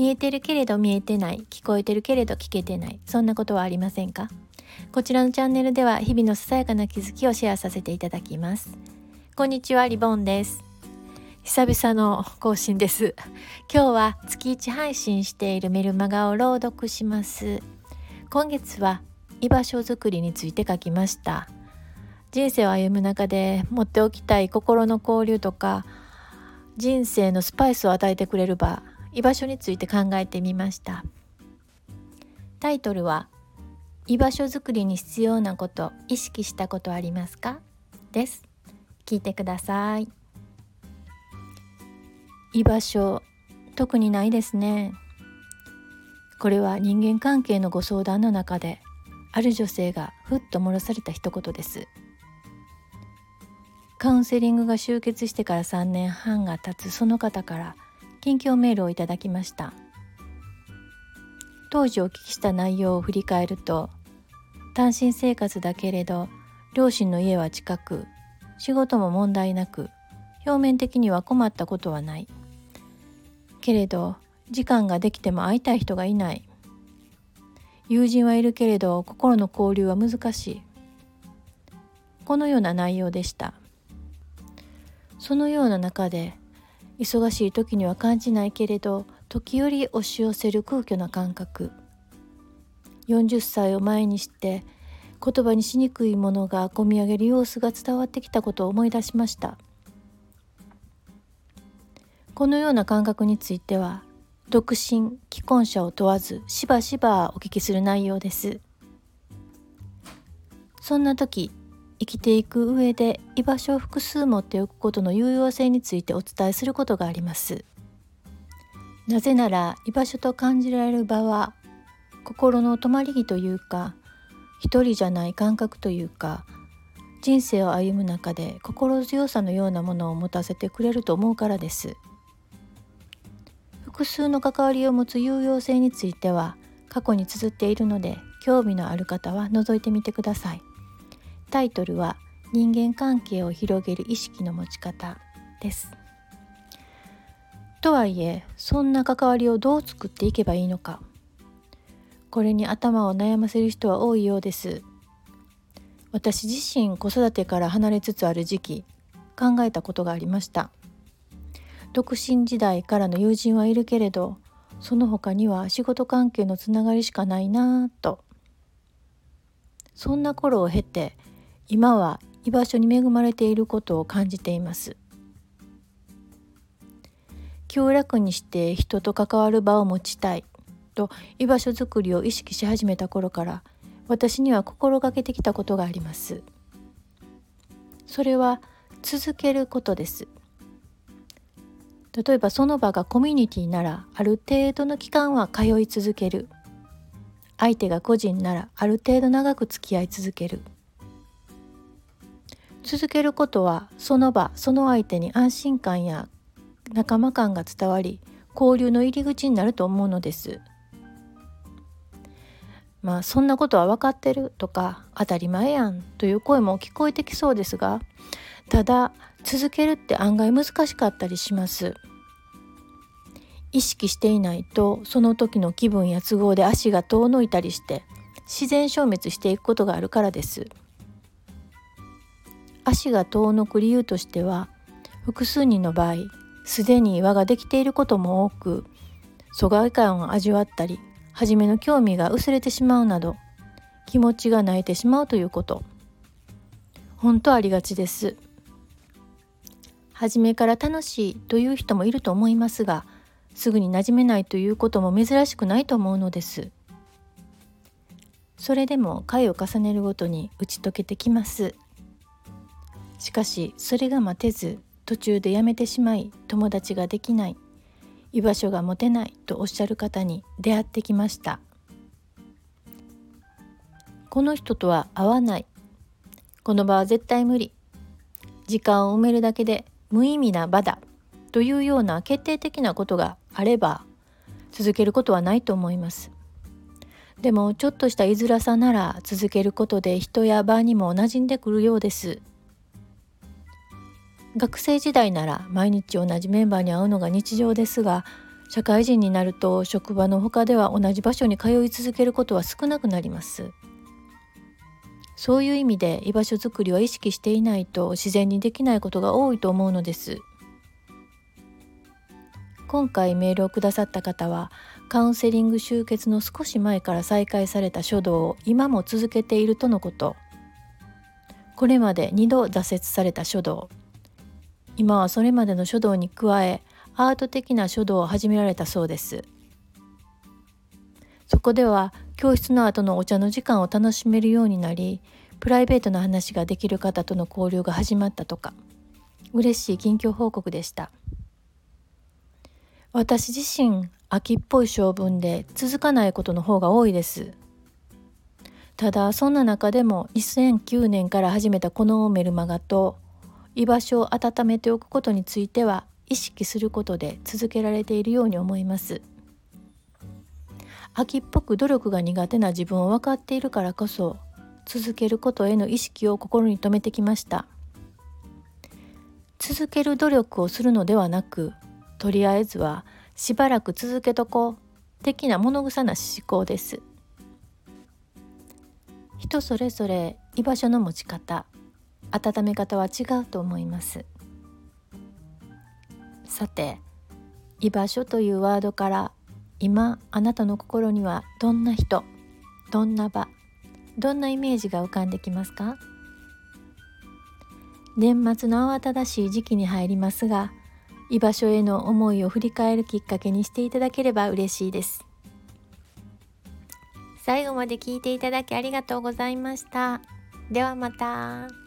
見えてるけれど見えてない聞こえてるけれど聞けてないそんなことはありませんか？こちらのチャンネルでは日々のささやかな気づきをシェアさせていただきます。こんにちはリボンです。久々の更新です。今日は月1配信しているメルマガを朗読します。今月は居場所づくりについて書きました。人生を歩む中で持っておきたい心の交流とか人生のスパイスを与えてくれる場居場所について考えてみました。タイトルは居場所づくりに必要なこと意識したことありますか？です。聞いてください。居場所特にないですね。これは人間関係のご相談の中である女性がふっと漏らされた一言です。カウンセリングが終結してから3年半が経つその方から近況メールをいただきました。当時お聞きした内容を振り返ると単身生活だけれど両親の家は近く仕事も問題なく表面的には困ったことはない。けれど時間ができても会いたい人がいない。友人はいるけれど心の交流は難しい。このような内容でした。そのような中で忙しい時には感じないけれど時折押し寄せる空虚な感覚。40歳を前にして言葉にしにくいものがこみ上げる様子が伝わってきたことを思い出しました。このような感覚については独身既婚者を問わずしばしばお聞きする内容です。そんな時生きていく上で居場所を複数持っておくことの有用性についてお伝えすることがあります。なぜなら居場所と感じられる場は心の止まり木というか一人じゃない感覚というか人生を歩む中で心強さのようなものを持たせてくれると思うからです。複数の関わりを持つ有用性については過去に綴っているので興味のある方は覗いてみてください。タイトルは人間関係を広げる意識の持ち方です。とはいえそんな関わりをどう作っていけばいいのか。これに頭を悩ませる人は多いようです。私自身子育てから離れつつある時期考えたことがありました。独身時代からの友人はいるけれどその他には仕事関係のつながりしかないなぁと。そんな頃を経て今は居場所に恵まれていることを感じています。気を楽にして人と関わる場を持ちたい。と居場所づくりを意識し始めた頃から私には心がけてきたことがあります。それは続けることです。例えばその場がコミュニティならある程度の期間は通い続ける。相手が個人ならある程度長く付き合い続ける。続けることはその場その相手に安心感や仲間感が伝わり交流の入り口になると思うのです。まあそんなことは分かってるとか当たり前やんという声も聞こえてきそうですがただ続けるって案外難しかったりします。意識していないとその時の気分や都合で足が遠のいたりして自然消滅していくことがあるからです。足が遠のく理由としては複数人の場合すでに輪ができていることも多く疎外感を味わったり初めの興味が薄れてしまうなど気持ちが泣いてしまうということ。本当ありがちです。初めから楽しいという人もいると思いますがすぐに馴染めないということも珍しくないと思うのです。それでも回を重ねるごとに打ち解けてきます。しかしそれが待てず途中でやめてしまい友達ができない居場所が持てないとおっしゃる方に出会ってきました。この人とは会わない。この場は絶対無理。時間を埋めるだけで無意味な場だというような決定的なことがあれば続けることはないと思います。でもちょっとした居づらさなら続けることで人や場にも馴染んでくるようです。学生時代なら毎日同じメンバーに会うのが日常ですが社会人になると職場の他では同じ場所に通い続けることは少なくなります。そういう意味で居場所づくりは意識していないと自然にできないことが多いと思うのです。今回メールをくださった方はカウンセリング終結の少し前から再開された書道を今も続けているとのこと。これまで2度挫折された書道。今はそれまでの書道に加えアート的な書道を始められたそうです。そこでは教室の後のお茶の時間を楽しめるようになりプライベートな話ができる方との交流が始まったとか。嬉しい近況報告でした。私自身秋っぽい性分で続かないことの方が多いです。ただそんな中でも2009年から始めたこのメルマガと居場所を温めておくことについては意識することで続けられているように思います。秋っぽく努力が苦手な自分を分かっているからこそ続けることへの意識を心に留めてきました。続ける努力をするのではなくとりあえずはしばらく続けとこう的な物臭な思考です。人それぞれ居場所の持ち方温め方は違うと思いますさて居場所というワードから今あなたの心にはどんな人どんな場どんなイメージが浮かんできますか？年末の慌ただしい時期に入りますが居場所への思いを振り返るきっかけにしていただければ嬉しいです最後まで聞いていただきありがとうございました。ではまた。